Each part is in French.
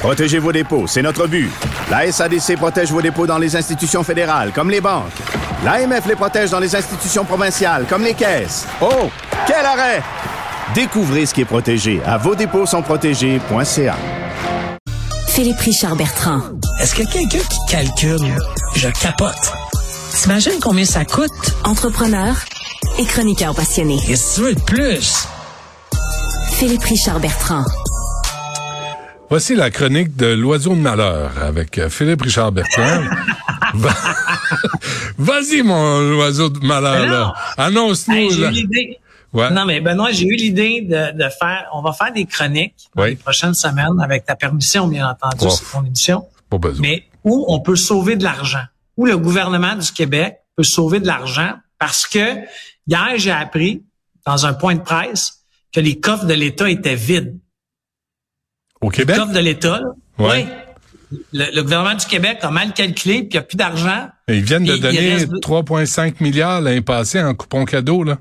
Protégez vos dépôts, c'est notre but. La SADC protège vos dépôts dans les institutions fédérales, comme les banques. L'AMF les protège dans les institutions provinciales, comme les caisses. Oh, quel arrêt! Découvrez ce qui est protégé à vos dépôts sont protégés.ca. Philippe Richard Bertrand. Est-ce que quelqu'un qui calcule, je capote. T'imagines combien ça coûte? Entrepreneur et chroniqueur passionné. Qu'est-ce que tu veux de plus? Philippe Richard Bertrand. Voici la chronique de l'oiseau de malheur avec euh, Philippe Richard Bertrand. Va- Vas-y, mon oiseau de malheur. Annonce-nous. Hey, j'ai là. eu l'idée. Ouais. Non, mais Benoît, j'ai eu l'idée de, de faire. On va faire des chroniques dans Oui. les prochaines semaines, avec ta permission, bien entendu, Oh. c'est ton émission. Pas besoin. Mais où on peut sauver de l'argent. Où le gouvernement du Québec peut sauver de l'argent parce que hier, j'ai appris dans un point de presse que les coffres de l'État étaient vides. Au Québec? Les coffres de l'État, Ouais. oui. Le, le gouvernement du Québec a mal calculé, puis il n'y a plus d'argent. Ils viennent de donner reste- 3,5 milliards l'année passée en coupon cadeau, là.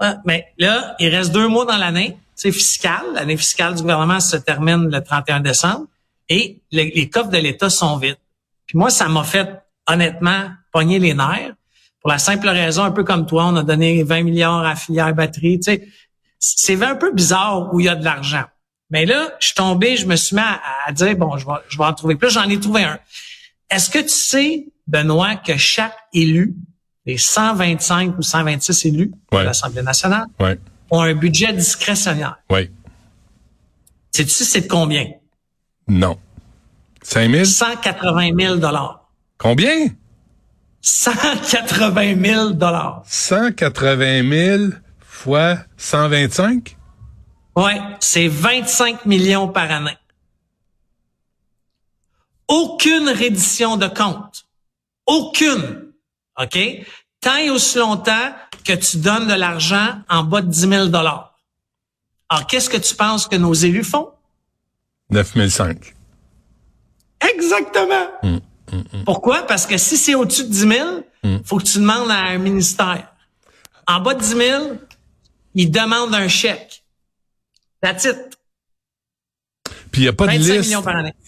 Ouais, mais là, il reste deux mois dans l'année. C'est fiscal. L'année fiscale du gouvernement se termine le 31 décembre. Et les, les coffres de l'État sont vides. Puis moi, ça m'a fait, honnêtement, pogner les nerfs. Pour la simple raison, un peu comme toi, on a donné 20 milliards à filière batterie. Tu sais, c'est un peu bizarre où il y a de l'argent. Mais là, je suis tombé, je me suis mis à, à dire, bon, je vais, je vais en trouver plus. J'en ai trouvé un. Est-ce que tu sais, Benoît, que chaque élu, les 125 ou 126 élus Ouais. de l'Assemblée nationale, Ouais. ont un budget discrétionnaire? Ouais. Sais-tu c'est de combien? Non. 5 000? 180 000 Combien? 180 000 180 000 fois 125? Ouais, c'est 25 millions par année. Aucune reddition de compte. Aucune. OK? Tant et aussi longtemps que tu donnes de l'argent en bas de 10 000 Alors, qu'est-ce que tu penses que nos élus font? 9 500. Exactement. Pourquoi? Parce que si c'est au-dessus de 10 000, faut que tu demandes à un ministère. En bas de 10 000, ils demandent un chèque. That's it. Puis il n'y a pas de 25 liste.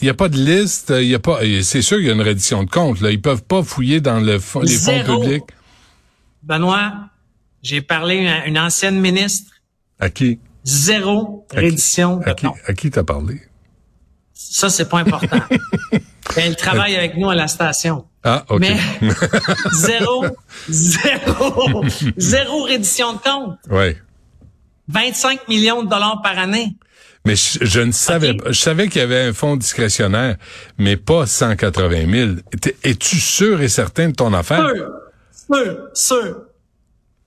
Il n'y a pas de liste. Il y a pas. C'est sûr qu'il y a une reddition de compte. Là, ils peuvent pas fouiller dans le fond- les fonds publics. Benoît, j'ai parlé à une ancienne ministre. À qui? Zéro À qui- reddition de compte. À qui t'as parlé? Ça, c'est pas important. Elle travaille avec nous à la station. Ah, ok. Mais zéro, zéro, zéro reddition de compte. ouais. 25 millions de dollars par année. Mais je, je ne savais pas. Je savais qu'il y avait un fonds discrétionnaire, mais pas 180 000. T'es- Es-tu sûr et certain de ton affaire? Sûr, sûr, sûr.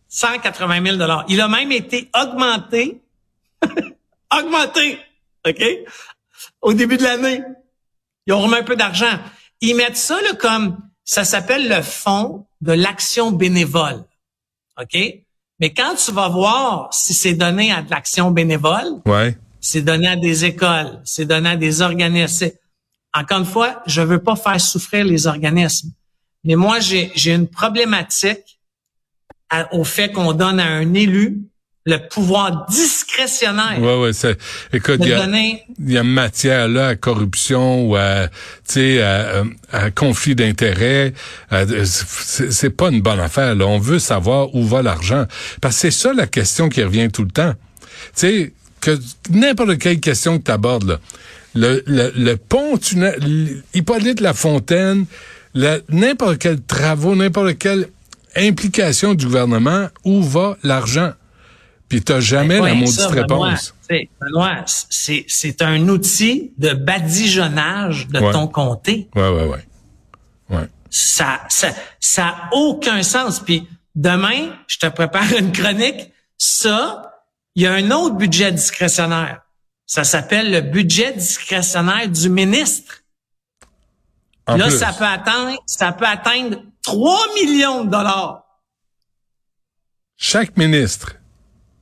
180 000 dollars. Il a même été augmenté, augmenté, OK? Au début de l'année. Ils ont remis un peu d'argent. Ils mettent ça là, comme, ça s'appelle le fonds de l'action bénévole. OK? Mais quand tu vas voir si c'est donné à de l'action bénévole, Ouais. c'est donné à des écoles, c'est donné à des organismes. Encore une fois, je veux pas faire souffrir les organismes. Mais moi, j'ai j'ai une problématique à- au fait qu'on donne à un élu le pouvoir discrétionnaire Ouais, ouais. c'est- Écoute, il y a, donner. y a matière là à corruption ou à, tu sais, à, à conflit d'intérêts. à- C'est pas une bonne affaire. Là. On veut savoir où va l'argent. Parce que c'est ça la question qui revient tout le temps. Tu sais, que n'importe quelle question que tu abordes, là, le, le, le pont, tunnel, Hippolyte Lafontaine, n'importe quel travaux, n'importe quelle implication du gouvernement, où va l'argent? Puis t'as jamais Ouais, la maudite ça, réponse. Benoît, c'est c'est un outil de badigeonnage de Ouais. ton comté. Ouais, ouais, ouais. Ouais. ça, ça, ça a aucun sens. Puis demain, je te prépare une chronique. Ça, il y a un autre budget discrétionnaire. Ça s'appelle le budget discrétionnaire du ministre. En là, plus. ça peut atteindre, ça peut atteindre 3 millions de dollars. Chaque ministre.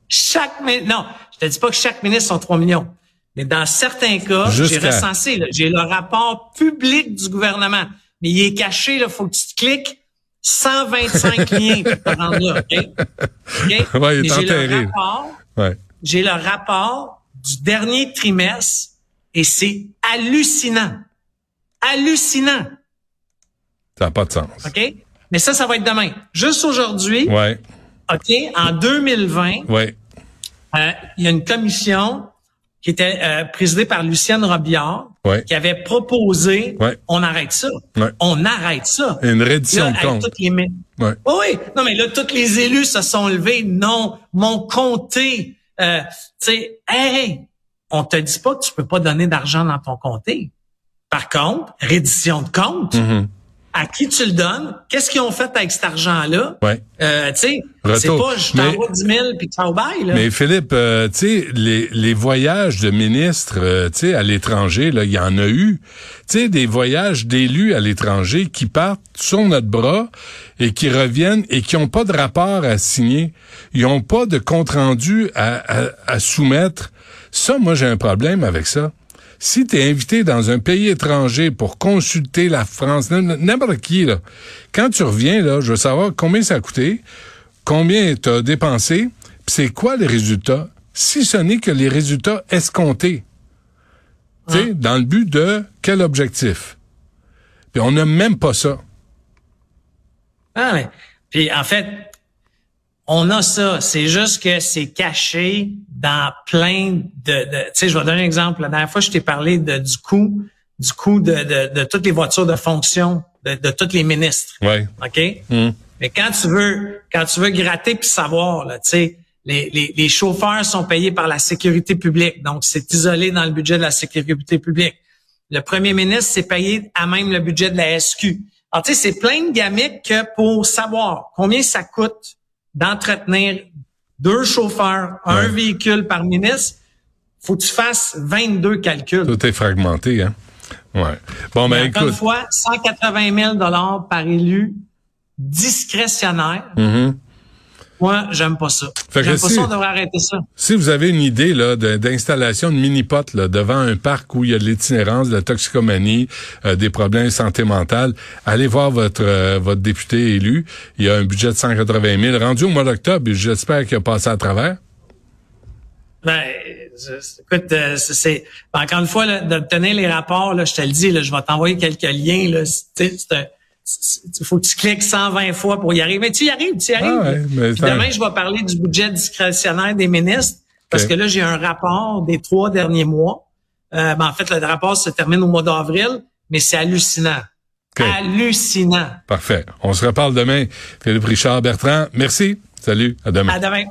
Chaque non, je te dis pas que chaque ministre sont 3 millions. Mais dans certains cas, j'ai recensé, là, j'ai le rapport public du gouvernement. Mais il est caché, il faut que tu te cliques 125 liens pour te rendre là. OK? OK? Ouais, j'ai le rapport, Ouais. j'ai le rapport du dernier trimestre et c'est hallucinant. Hallucinant. Ça n'a pas de sens. OK? Mais ça, ça va être demain. Juste aujourd'hui, Ouais. OK, en 2020, Ouais. Euh, il y a une commission qui était euh, présidée par Lucienne Robillard Ouais. qui avait proposé Ouais. on arrête ça. Ouais. On arrête ça. Une reddition de compte. toutes les. Oui, oui. Non, mais là, tous les élus se sont levés. Non, mon comté. Euh, tu sais, hey, on te dit pas que tu peux pas donner d'argent dans ton comté. Par contre, reddition de compte. Mhm. À qui tu le donnes? Qu'est-ce qu'ils ont fait avec cet argent-là? Ouais. Euh, tu sais, c'est pas je t'envoie 10 000 puis ciao bye, là. Mais Philippe, euh, tu sais, les, les voyages de ministres, euh, tu sais, à l'étranger, là, il y en a eu. Tu sais, des voyages d'élus à l'étranger qui partent sur notre bras et qui reviennent et qui n'ont pas de rapport à signer. Ils n'ont pas de compte rendu à, à, à soumettre. Ça, moi, j'ai un problème avec ça. Si tu es invité dans un pays étranger pour consulter la France, n'importe qui, là, quand tu reviens, là, je veux savoir combien ça a coûté, combien tu as dépensé, puis c'est quoi les résultats, si ce n'est que les résultats escomptés. Tu sais, dans le but de quel objectif? Puis on n'a même pas ça. Ah, mais, puis en fait, on a ça. C'est juste que c'est caché dans plein de. de tu sais, je vais donner un exemple. La dernière fois, je t'ai parlé de, du coût, du coût de, de, de toutes les voitures de fonction de, de tous les ministres. Ouais. OK? Hum. Mais quand tu veux, quand tu veux gratter puis savoir, là, tu sais, les, les, les chauffeurs sont payés par la sécurité publique, donc c'est isolé dans le budget de la sécurité publique. Le premier ministre, c'est payé à même le budget de la SQ. Alors, tu sais, c'est plein de gamiques que pour savoir combien ça coûte d'entretenir deux chauffeurs, un véhicule par ministre, faut que tu fasses 22 calculs. Tout est fragmenté, hein? Ouais. Bon, ben encore une écoute. fois, 180 000 par élu discrétionnaire. Mhm. Moi, j'aime pas ça. Fait J'aime pas si- ça, on devrait arrêter ça. Si vous avez une idée là d'installation de, mini-potes là, devant un parc où il y a de l'itinérance, de la toxicomanie, euh, des problèmes de santé mentale, allez voir votre euh, votre député élu. Il y a un budget de 180 000 rendu au mois d'octobre. et J'espère qu'il a passé à travers. Ben, écoute, euh, c'est- c'est encore une fois là, d'obtenir les rapports. Là, je te le dis, là, je vais t'envoyer quelques liens. Là, C'est- c'est il faut que tu cliques 120 fois pour y arriver. Mais tu y arrives, tu y arrives. Ah ouais, mais demain, je vais parler du budget discrétionnaire des ministres parce que là, j'ai un rapport des trois derniers mois. Euh, ben, en fait, le rapport se termine au mois d'avril, mais c'est hallucinant. Hallucinant. Parfait. On se reparle demain. Philippe Richard Bertrand, merci. Salut. À demain. À demain.